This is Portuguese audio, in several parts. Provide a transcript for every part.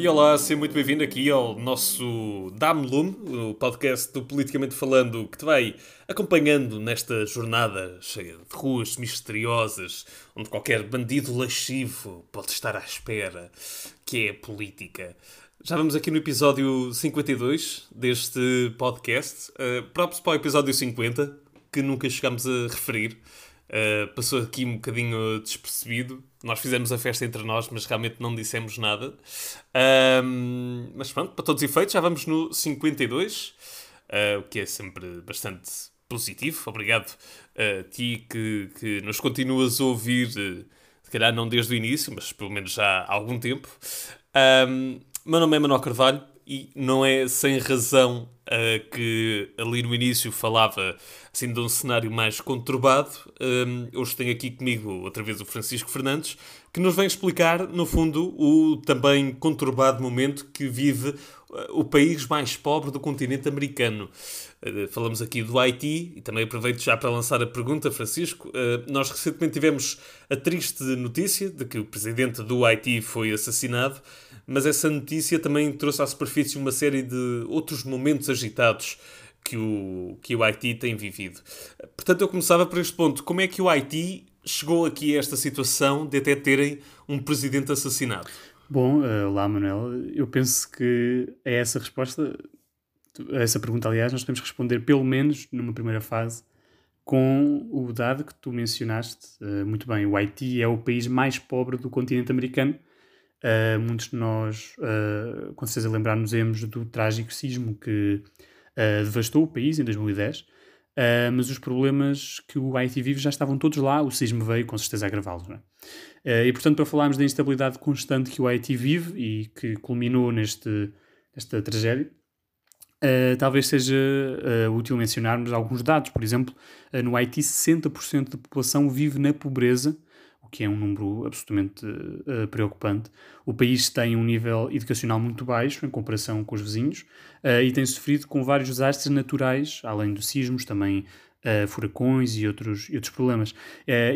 E olá, seja muito bem-vindo aqui ao nosso Dame Lume, o podcast do Politicamente Falando, que te vai acompanhando nesta jornada cheia de ruas misteriosas, onde qualquer bandido lascivo pode estar à espera, que é a política. Já vamos aqui no episódio 52 deste podcast. Uh, próprios para o episódio 50, que nunca chegámos a referir. Uh, passou aqui um bocadinho despercebido. Nós fizemos a festa entre nós, mas realmente não dissemos nada. Um, mas pronto, para todos os efeitos, já vamos no 52, uh, o que é sempre bastante positivo. Obrigado a ti que, que nos continuas a ouvir, uh, se calhar não desde o início, mas pelo menos já há algum tempo. Um, meu nome é Manuel Carvalho e não é sem razão uh, que ali no início falava assim de um cenário mais conturbado. Um, hoje tenho aqui comigo outra vez o Francisco Fernandes, que nos vem explicar, no fundo, o também conturbado momento que vive uh, o país mais pobre do continente americano. Uh, falamos aqui do Haiti e também aproveito já para lançar a pergunta, Francisco. Uh, nós recentemente tivemos a triste notícia de que o presidente do Haiti foi assassinado mas essa notícia também trouxe à superfície uma série de outros momentos agitados que o, que o Haiti tem vivido. Portanto, eu começava por este ponto. Como é que o Haiti chegou aqui a esta situação de até terem um presidente assassinado? Bom, uh, lá, Manuel, eu penso que a essa resposta, essa pergunta, aliás, nós podemos responder pelo menos numa primeira fase com o dado que tu mencionaste uh, muito bem. O Haiti é o país mais pobre do continente americano Uh, muitos de nós, com certeza, lembrar-nos do trágico sismo que uh, devastou o país em 2010, mas os problemas que o Haiti vive já estavam todos lá, o sismo veio com certeza agravá-los. É? e portanto, para falarmos da instabilidade constante que o Haiti vive e que culminou neste, nesta tragédia, talvez seja útil mencionarmos alguns dados. Por exemplo, no Haiti, 60% da população vive na pobreza que é um número absolutamente uh, preocupante. O país tem um nível educacional muito baixo em comparação com os vizinhos uh, e tem sofrido com vários desastres naturais, além dos sismos, também uh, furacões e outros, e outros problemas.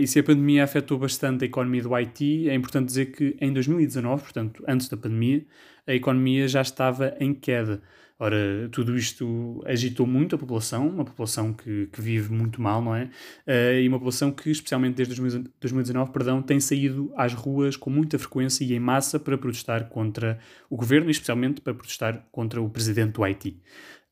e se a pandemia afetou bastante a economia do Haiti, é importante dizer que em 2019, portanto, antes da pandemia, a economia já estava em queda. Ora, tudo isto agitou muito a população, uma população que, que vive muito mal, não é? Uh, e uma população que, especialmente desde 2019, perdão, tem saído às ruas com muita frequência e em massa para protestar contra o governo e, especialmente, para protestar contra o presidente do Haiti.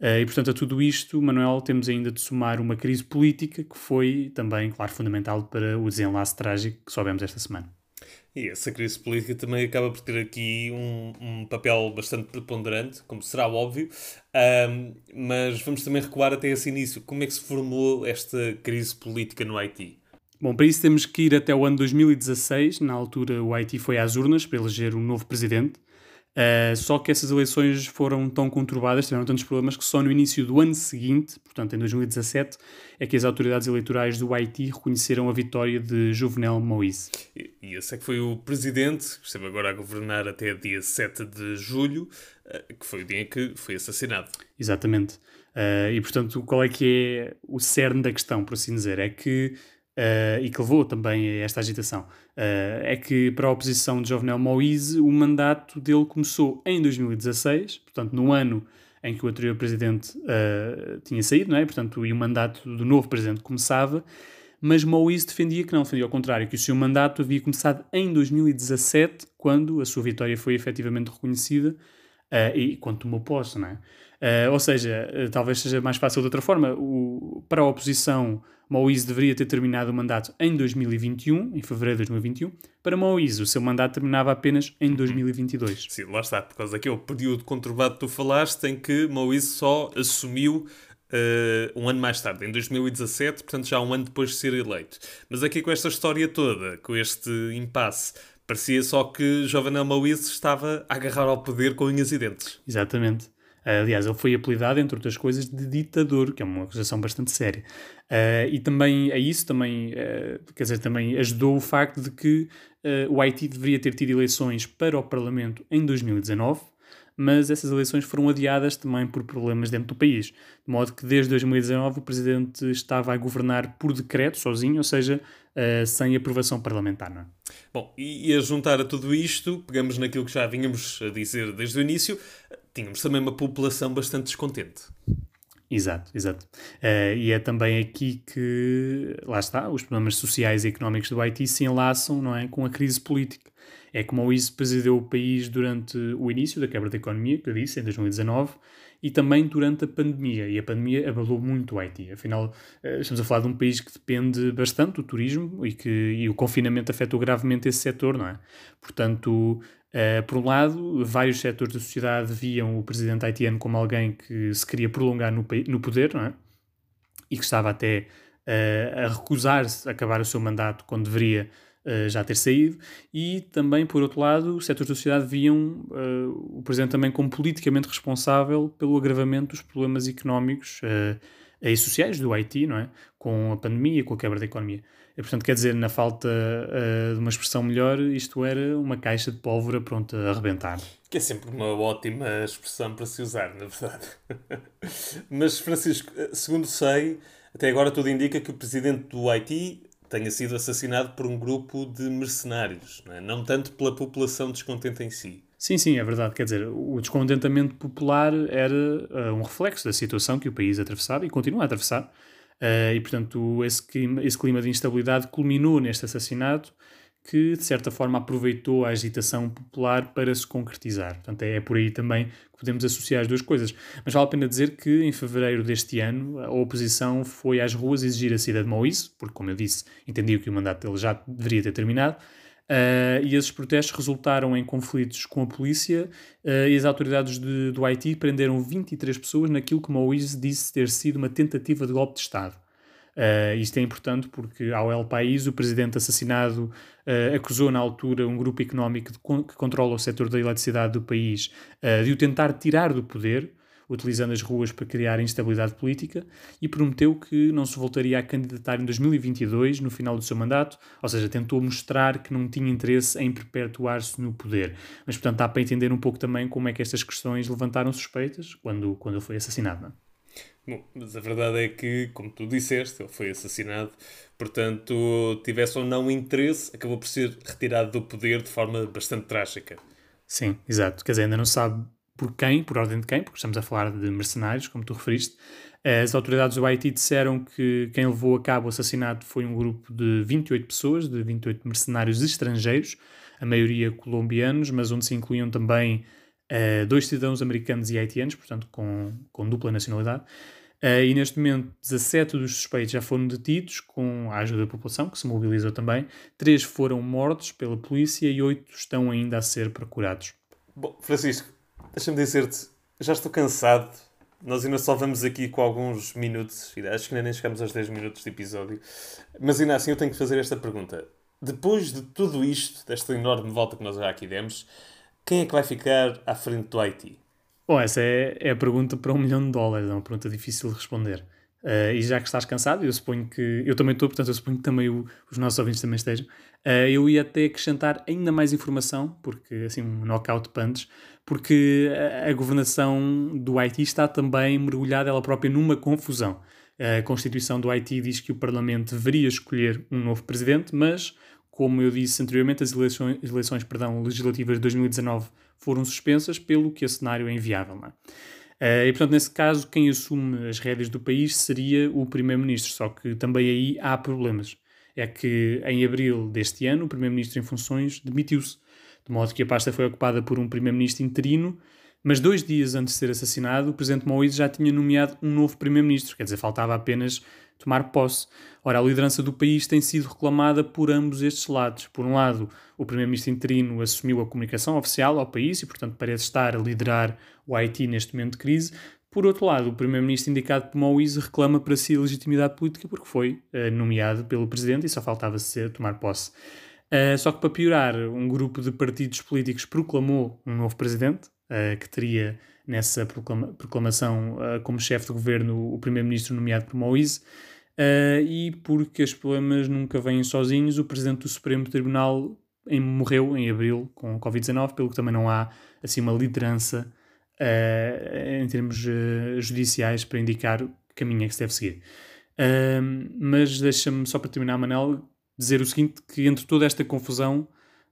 Uh, e, portanto, a tudo isto, Manuel, temos ainda de somar uma crise política que foi também, claro, fundamental para o desenlace trágico que soubemos esta semana. E essa crise política também acaba por ter aqui um, um papel bastante preponderante, como será óbvio, um, mas vamos também recuar até esse início. Como é que se formou esta crise política no Haiti? Bom, para isso temos que ir até o ano 2016. Na altura, o Haiti foi às urnas para eleger um novo presidente. Uh, só que essas eleições foram tão conturbadas, tiveram tantos problemas, que só no início do ano seguinte, portanto em 2017, é que as autoridades eleitorais do Haiti reconheceram a vitória de Jovenel Moïse. E, e esse é que foi o presidente, que esteve agora a governar até dia 7 de julho, uh, que foi o dia em que foi assassinado. Exatamente. Uh, e portanto, qual é que é o cerne da questão, por assim dizer? É que Uh, e que levou também a esta agitação, uh, é que para a oposição de Jovenel Moïse o mandato dele começou em 2016, portanto no ano em que o anterior presidente uh, tinha saído, não é? portanto, e o mandato do novo presidente começava, mas Moïse defendia que não, defendia ao contrário, que o seu mandato havia começado em 2017, quando a sua vitória foi efetivamente reconhecida e quando tomou posse, não é? Uh, ou seja, uh, talvez seja mais fácil de outra forma. O, para a oposição, Moïse deveria ter terminado o mandato em 2021, em fevereiro de 2021. Para Moïse, o seu mandato terminava apenas em 2022. Sim, lá está, por causa daquele período conturbado que tu falaste, em que Moïse só assumiu Uh, um ano mais tarde, em 2017, portanto já um ano depois de ser eleito. Mas aqui com esta história toda, com este impasse, parecia só que Jovenel Moïse estava a agarrar ao poder com unhas e dentes. Exatamente. Aliás, ele foi apelidado, entre outras coisas, de ditador, que é uma acusação bastante séria. Uh, e também a isso também, uh, quer dizer, também ajudou o facto de que uh, o Haiti deveria ter tido eleições para o Parlamento em 2019, mas essas eleições foram adiadas também por problemas dentro do país. De modo que desde 2019 o presidente estava a governar por decreto, sozinho, ou seja, sem aprovação parlamentar. Não é? Bom, e a juntar a tudo isto, pegamos naquilo que já vínhamos a dizer desde o início, tínhamos também uma população bastante descontente. Exato, exato. Uh, e é também aqui que, lá está, os problemas sociais e económicos do Haiti se enlaçam não é, com a crise política. É como o ISO presidiu o país durante o início da quebra da economia, que eu disse, em 2019, e também durante a pandemia. E a pandemia abalou muito o Haiti. Afinal, uh, estamos a falar de um país que depende bastante do turismo e que e o confinamento afetou gravemente esse setor, não é? Portanto, Uh, por um lado, vários setores da sociedade viam o presidente haitiano como alguém que se queria prolongar no, poder, é? E que estava até uh, a recusar-se a acabar o seu mandato quando deveria uh, já ter saído. E também, por outro lado, os setores da sociedade viam o presidente também como politicamente responsável pelo agravamento dos problemas económicos e sociais do Haiti, não é? Com a pandemia, com a quebra da economia. E, portanto, quer dizer, na falta uh, de uma expressão melhor, isto era uma caixa de pólvora pronta a arrebentar. Que é sempre uma ótima expressão para se usar, na verdade. Mas, Francisco, eh, segundo sei, até agora tudo indica que o presidente do Haiti tenha sido assassinado por um grupo de mercenários, não, é? não tanto pela população descontente em si. Sim, sim, é verdade. Quer dizer, o descontentamento popular era uh, um reflexo da situação que o país atravessava e continua a atravessar Uh, e, portanto, esse clima, esse clima de instabilidade culminou neste assassinato que, de certa forma, aproveitou a agitação popular para se concretizar. Portanto, é, é por aí também que podemos associar as duas coisas. Mas vale a pena dizer que, em fevereiro deste ano, a oposição foi às ruas exigir a saída de Moïse, porque, como eu disse, entendia que o mandato dele já deveria ter terminado, Uh, e esses protestos resultaram em conflitos com a polícia uh, e as autoridades de, do Haiti prenderam 23 pessoas naquilo que Moïse disse ter sido uma tentativa de golpe de Estado. Uh, isto é importante porque, ao El País, o presidente assassinado acusou na altura um grupo económico que controla o setor da eletricidade do país de o tentar tirar do poder, utilizando as ruas para criar instabilidade política, e prometeu que não se voltaria a candidatar em 2022, no final do seu mandato, ou seja, tentou mostrar que não tinha interesse em perpetuar-se no poder. Mas, portanto, dá para entender um pouco também como é que estas questões levantaram suspeitas quando, quando ele foi assassinado. Não? Bom, mas a verdade é que, como tu disseste, ele foi assassinado, portanto, tivesse ou não interesse, acabou por ser retirado do poder de forma bastante trágica. Sim, exato. Quer dizer, ainda não sabe por quem, por ordem de quem, porque estamos a falar de mercenários, como tu referiste. As autoridades do Haiti disseram que quem levou a cabo o assassinato foi um grupo de 28 pessoas, de 28 mercenários estrangeiros, a maioria colombianos, mas onde se incluíam também uh, dois cidadãos americanos e haitianos, portanto com, com dupla nacionalidade. Uh, e neste momento, 17 dos suspeitos já foram detidos, com a ajuda da população, que se mobilizou também. Três foram mortos pela polícia e oito estão ainda a ser procurados. Bom, Francisco, Deixa-me dizer-te, já estou cansado. Nós ainda só vamos aqui com alguns minutos, acho que ainda nem chegamos aos 10 minutos de episódio. Mas ainda assim eu tenho que fazer esta pergunta. Depois de tudo isto, desta enorme volta que nós já aqui demos, quem é que vai ficar à frente do Haiti? Bom, essa é, é a pergunta para um milhão de dólares, é uma pergunta difícil de responder. Uh, e já que estás cansado, eu suponho que. Eu também estou, portanto, eu suponho que também o, os nossos ouvintes também estejam. Uh, eu ia até acrescentar ainda mais informação, porque assim, um knockout punch, porque a, a governação do Haiti está também mergulhada ela própria numa confusão. A Constituição do Haiti diz que o Parlamento deveria escolher um novo presidente, mas, como eu disse anteriormente, as eleições, eleições perdão, legislativas de 2019 foram suspensas, pelo que o cenário é inviável. É? Uh, e, portanto, nesse caso, quem assume as rédeas do país seria o Primeiro-Ministro, só que também aí há problemas. É que em abril deste ano, o Primeiro-Ministro em funções demitiu-se, de modo que a pasta foi ocupada por um Primeiro-Ministro interino, mas dois dias antes de ser assassinado, o Presidente Moïse já tinha nomeado um novo Primeiro-Ministro, quer dizer, faltava apenas tomar posse. Ora, a liderança do país tem sido reclamada por ambos estes lados. Por um lado, o primeiro-ministro interino assumiu a comunicação oficial ao país e, portanto, parece estar a liderar o Haiti neste momento de crise. Por outro lado, o primeiro-ministro indicado por Moïse reclama para si a legitimidade política porque foi uh, nomeado pelo presidente e só faltava ser tomar posse. Uh, só que para piorar, um grupo de partidos políticos proclamou um novo presidente, uh, que teria nessa proclama proclamação como chefe de governo o primeiro-ministro nomeado por Moïse. Uh, e porque os problemas nunca vêm sozinhos, o presidente do Supremo Tribunal em, morreu em abril com Covid-19, pelo que também não há assim uma liderança em termos judiciais para indicar o caminho é que se deve seguir. mas deixa-me só para terminar, Manel, dizer o seguinte: que entre toda esta confusão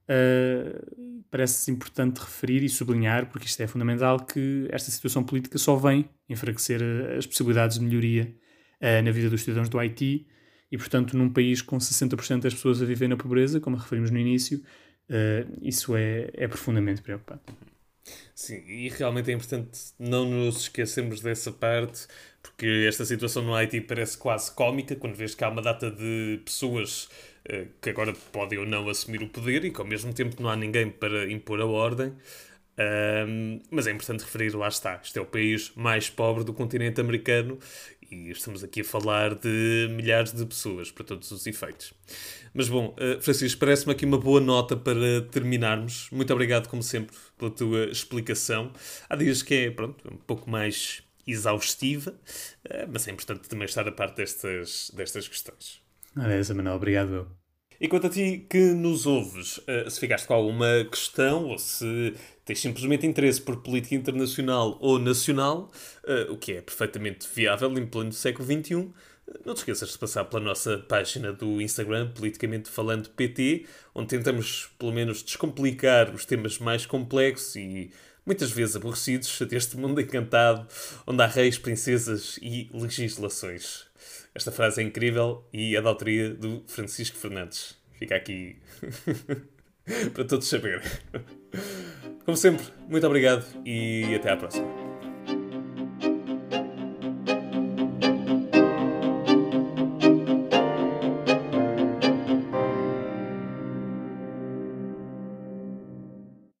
uh, parece importante referir e sublinhar, porque isto é fundamental, que esta situação política só vem enfraquecer ah, as possibilidades de melhoria uh, na vida dos cidadãos do Haiti e, portanto, num país com 60% das pessoas a viver na pobreza, como referimos no início, uh, isso é, é profundamente preocupante. Sim, e realmente é importante não nos esquecermos dessa parte, porque esta situação no Haiti parece quase cómica, quando vês que há uma data de pessoas que agora podem ou não assumir o poder e que ao mesmo tempo não há ninguém para impor a ordem. Um, mas é importante referir, lá está, este é o país mais pobre do continente americano e estamos aqui a falar de milhares de pessoas, para todos os efeitos. Mas bom, uh, Francisco, parece-me aqui uma boa nota para terminarmos. Muito obrigado, como sempre, pela tua explicação. Há dias que é, pronto, um pouco mais exaustiva, uh, mas é importante também estar a parte destas, destas questões. Ah, é, Manuel, obrigado. E quanto a ti que nos ouves, uh, se ficaste com alguma questão ou se tens simplesmente interesse por política internacional ou nacional, uh, o que é perfeitamente viável em pleno século XXI, eh, não te esqueças de passar pela nossa página do Instagram, Politicamente Falando PT, onde tentamos, pelo menos, descomplicar os temas mais complexos e muitas vezes aborrecidos deste mundo encantado, onde há reis, princesas e legislações. Esta frase é incrível e é da autoria do Francisco Fernandes. Fica aqui para todos saberem. Como sempre, muito obrigado e até à próxima.